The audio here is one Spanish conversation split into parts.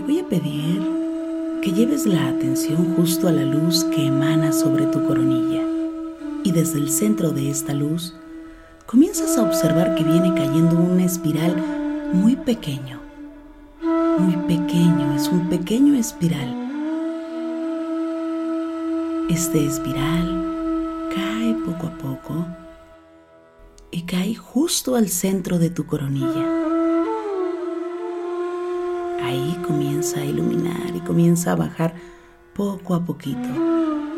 Te voy a pedir que lleves la atención justo a la luz que emana sobre tu coronilla. Y desde el centro de esta luz, comienzas a observar que viene cayendo una espiral muy pequeño. Muy pequeño, es un pequeño espiral. Este espiral cae poco a poco y cae justo al centro de tu coronilla. Ahí comienza a iluminar y comienza a bajar poco a poquito.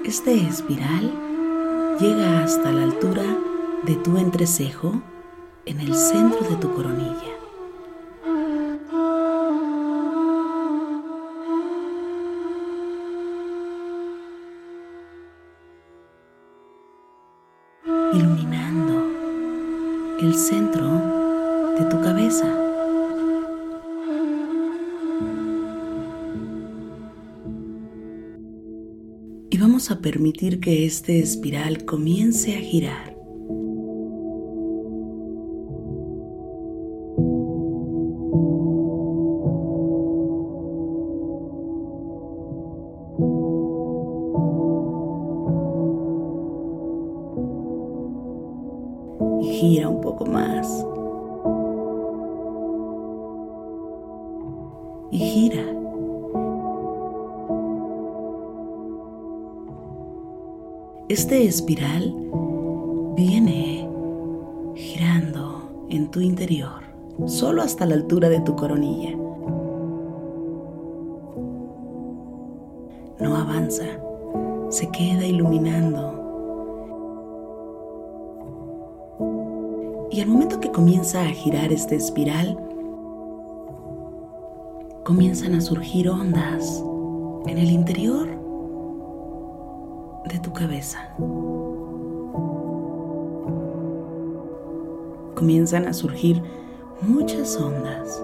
Este espiral llega hasta la altura de tu entrecejo en el centro de tu coronilla. Iluminando el centro de tu cabeza. Y vamos a permitir que este espiral comience a girar. Este espiral viene girando en tu interior, solo hasta la altura de tu coronilla. No avanza, se queda iluminando. Y al momento que comienza a girar este espiral, comienzan a surgir ondas en el interior tu cabeza. Comienzan a surgir muchas ondas.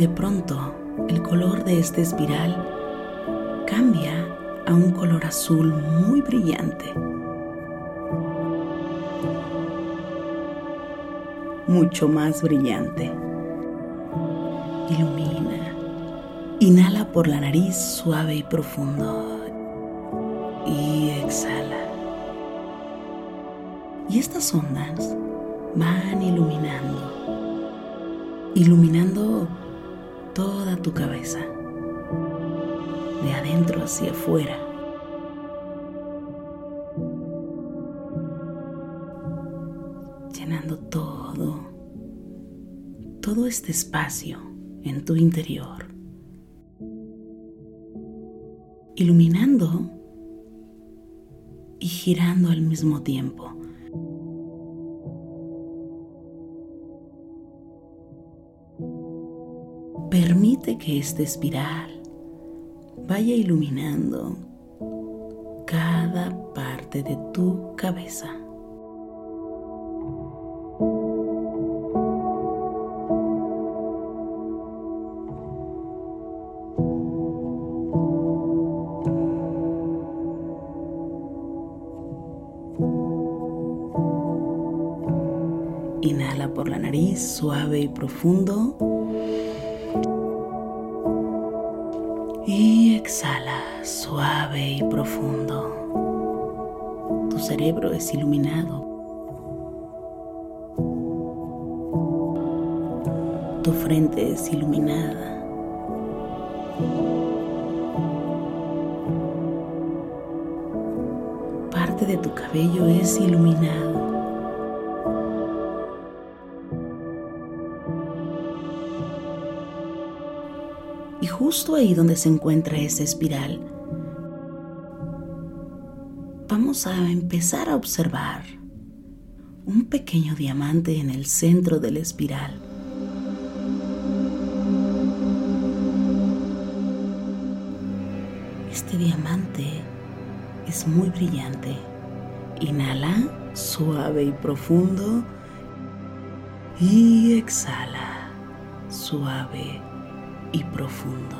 De pronto el color de esta espiral cambia a un color azul muy brillante. Mucho más brillante. Ilumina. Inhala por la nariz suave y profundo. Y exhala. Y estas ondas van iluminando. Iluminando toda tu cabeza, de adentro hacia afuera. Llenando todo, todo este espacio en tu interior. Iluminando y girando al mismo tiempo Que esta espiral vaya iluminando cada parte de tu cabeza. Inhala por la nariz suave y profundo. Exhala suave y profundo. Tu cerebro es iluminado. Tu frente es iluminada. Parte de tu cabello es iluminado. Y justo ahí donde se encuentra esa espiral, vamos a empezar a observar un pequeño diamante en el centro de la espiral. Este diamante es muy brillante. Inhala suave y profundo y exhala suave y profundo.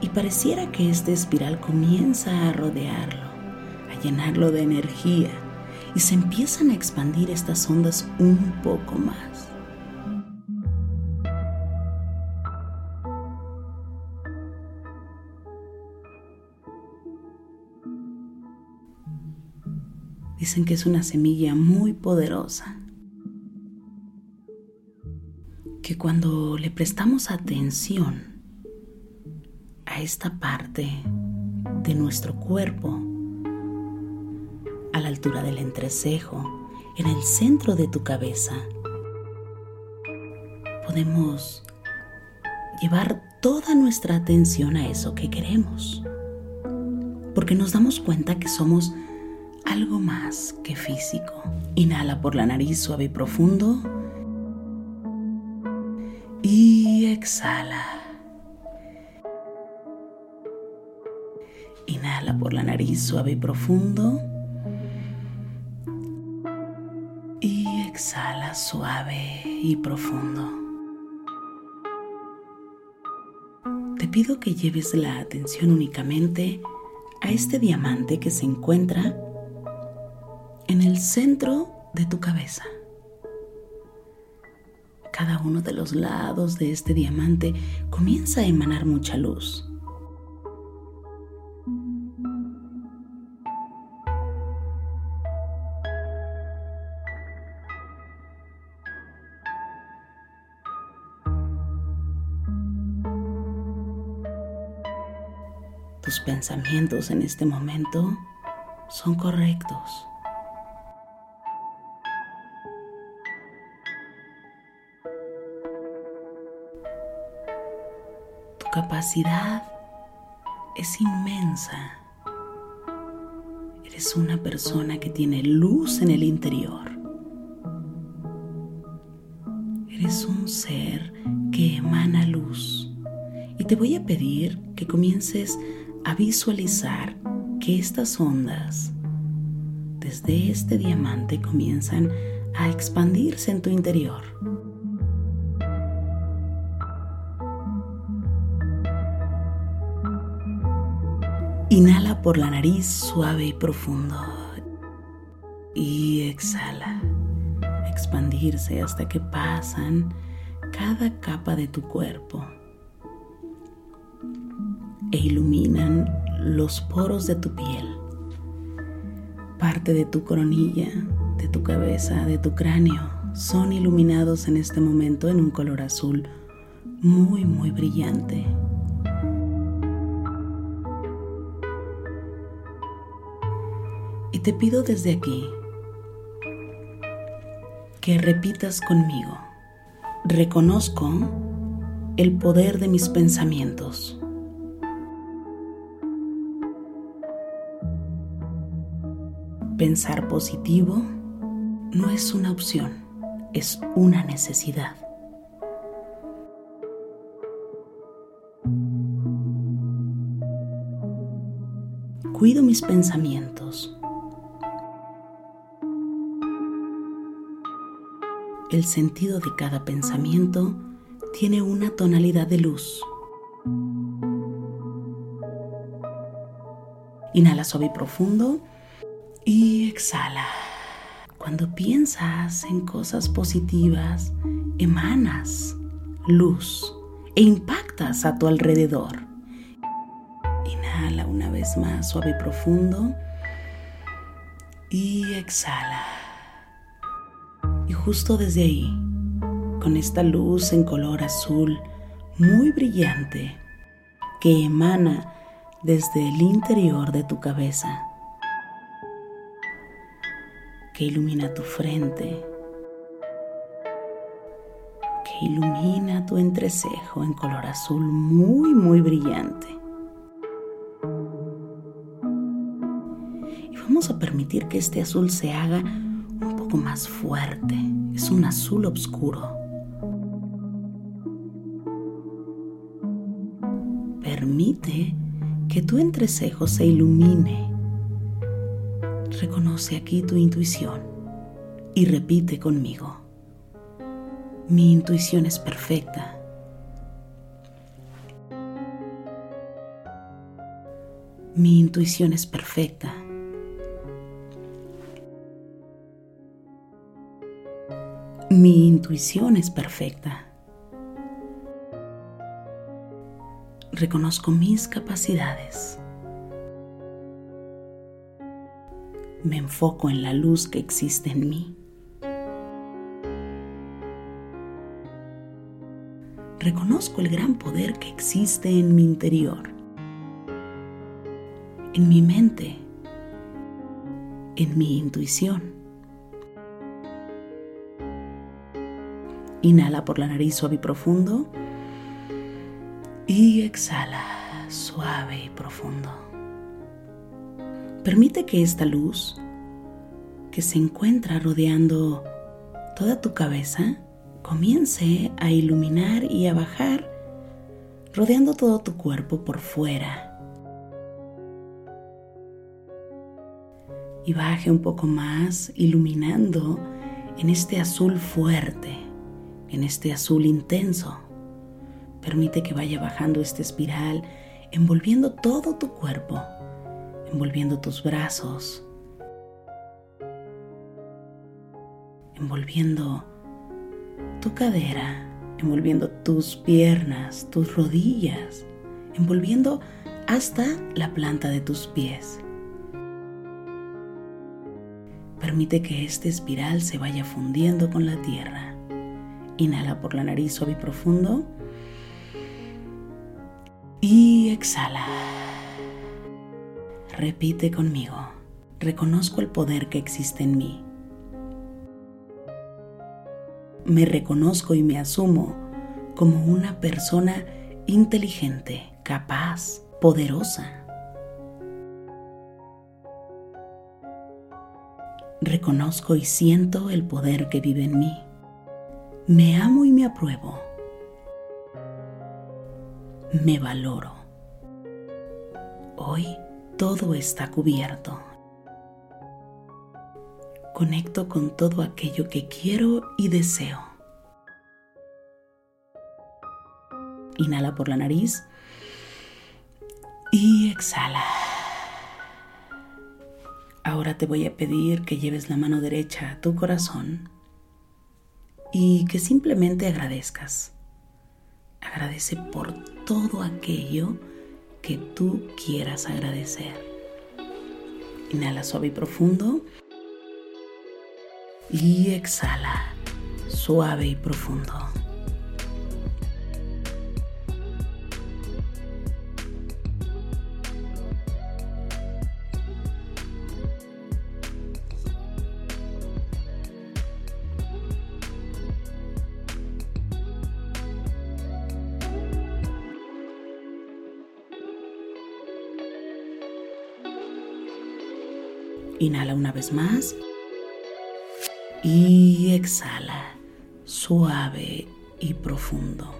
Y pareciera que esta espiral comienza a rodearlo, a llenarlo de energía y se empiezan a expandir estas ondas un poco más. Dicen que es una semilla muy poderosa que cuando le prestamos atención a esta parte de nuestro cuerpo, a la altura del entrecejo, en el centro de tu cabeza, podemos llevar toda nuestra atención a eso que queremos, porque nos damos cuenta que somos algo más que físico. Inhala por la nariz suave y profundo exhala. Inhala por la nariz suave y profundo. Y exhala suave y profundo. Te pido que lleves la atención únicamente a este diamante que se encuentra en el centro de tu cabeza cada uno de los lados de este diamante comienza a emanar mucha luz. Tus pensamientos en este momento son correctos. Capacidad es inmensa. Eres una persona que tiene luz en el interior. Eres un ser que emana luz y te voy a pedir que comiences a visualizar que estas ondas desde este diamante comienzan a expandirse en tu interior. Inhala por la nariz suave y profundo. Y exhala, expandirse hasta que pasan cada capa de tu cuerpo e iluminan los poros de tu piel, parte de tu coronilla, de tu cabeza, de tu cráneo, son iluminados en este momento en un color azul muy, muy brillante. Te pido desde aquí que repitas conmigo. Reconozco el poder de mis pensamientos. Pensar positivo no es una opción, es una necesidad. Cuido mis pensamientos el sentido de cada pensamiento tiene una tonalidad de luz. Inhala suave y profundo y exhala. Cuando piensas en cosas positivas, emanas luz e impactas a tu alrededor. Inhala una vez más suave y profundo y exhala justo desde ahí, con esta luz en color azul muy brillante que emana desde el interior de tu cabeza, que ilumina tu frente, que ilumina tu entrecejo en color azul muy, muy brillante. Y vamos a permitir que este azul se haga más fuerte. Es un azul oscuro. Permite que tu entrecejo se ilumine. Reconoce aquí tu intuición y repite conmigo. Mi intuición es perfecta. Mi intuición es perfecta. Mi intuición es perfecta. Reconozco mis capacidades. Me enfoco en la luz que existe en mí. Reconozco el gran poder que existe en mi interior, en mi mente, en mi intuición. Inhala por la nariz suave y profundo. Y exhala suave y profundo. Permite que esta luz que se encuentra rodeando toda tu cabeza comience a iluminar y a bajar, rodeando todo tu cuerpo por fuera. Y baje un poco más, iluminando en este azul fuerte en este azul intenso. Permite que vaya bajando esta espiral, envolviendo todo tu cuerpo, envolviendo tus brazos, envolviendo tu cadera, envolviendo tus piernas, tus rodillas, envolviendo hasta la planta de tus pies. Permite que esta espiral se vaya fundiendo con la tierra. Inhala por la nariz suave y profundo. Y exhala. Repite conmigo. Reconozco el poder que existe en mí. Me reconozco y me asumo como una persona inteligente, capaz, poderosa. Reconozco y siento el poder que vive en mí Me amo y me apruebo. Me valoro. Hoy todo está cubierto. Conecto con todo aquello que quiero y deseo. Inhala por la nariz y exhala. Ahora te voy a pedir que lleves la mano derecha a tu corazón y que simplemente agradezcas. Agradece por todo aquello que tú quieras agradecer. Inhala suave y profundo. Y exhala suave y profundo. Inhala una vez más. Y exhala, suave y profundo.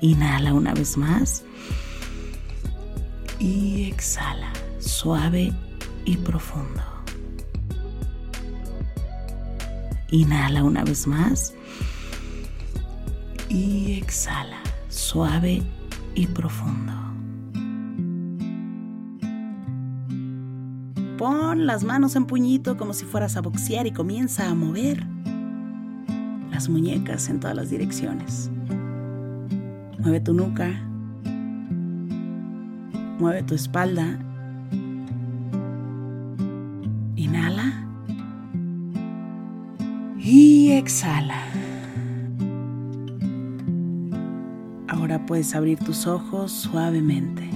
Inhala una vez más. Y exhala, suave y profundo. Inhala una vez más. Y exhala, suave y profundo. Las manos en puñito como si fueras a boxear y comienza a mover las muñecas en todas las direcciones. Mueve tu nuca. Mueve tu espalda. Inhala. Y exhala. Ahora puedes abrir tus ojos suavemente.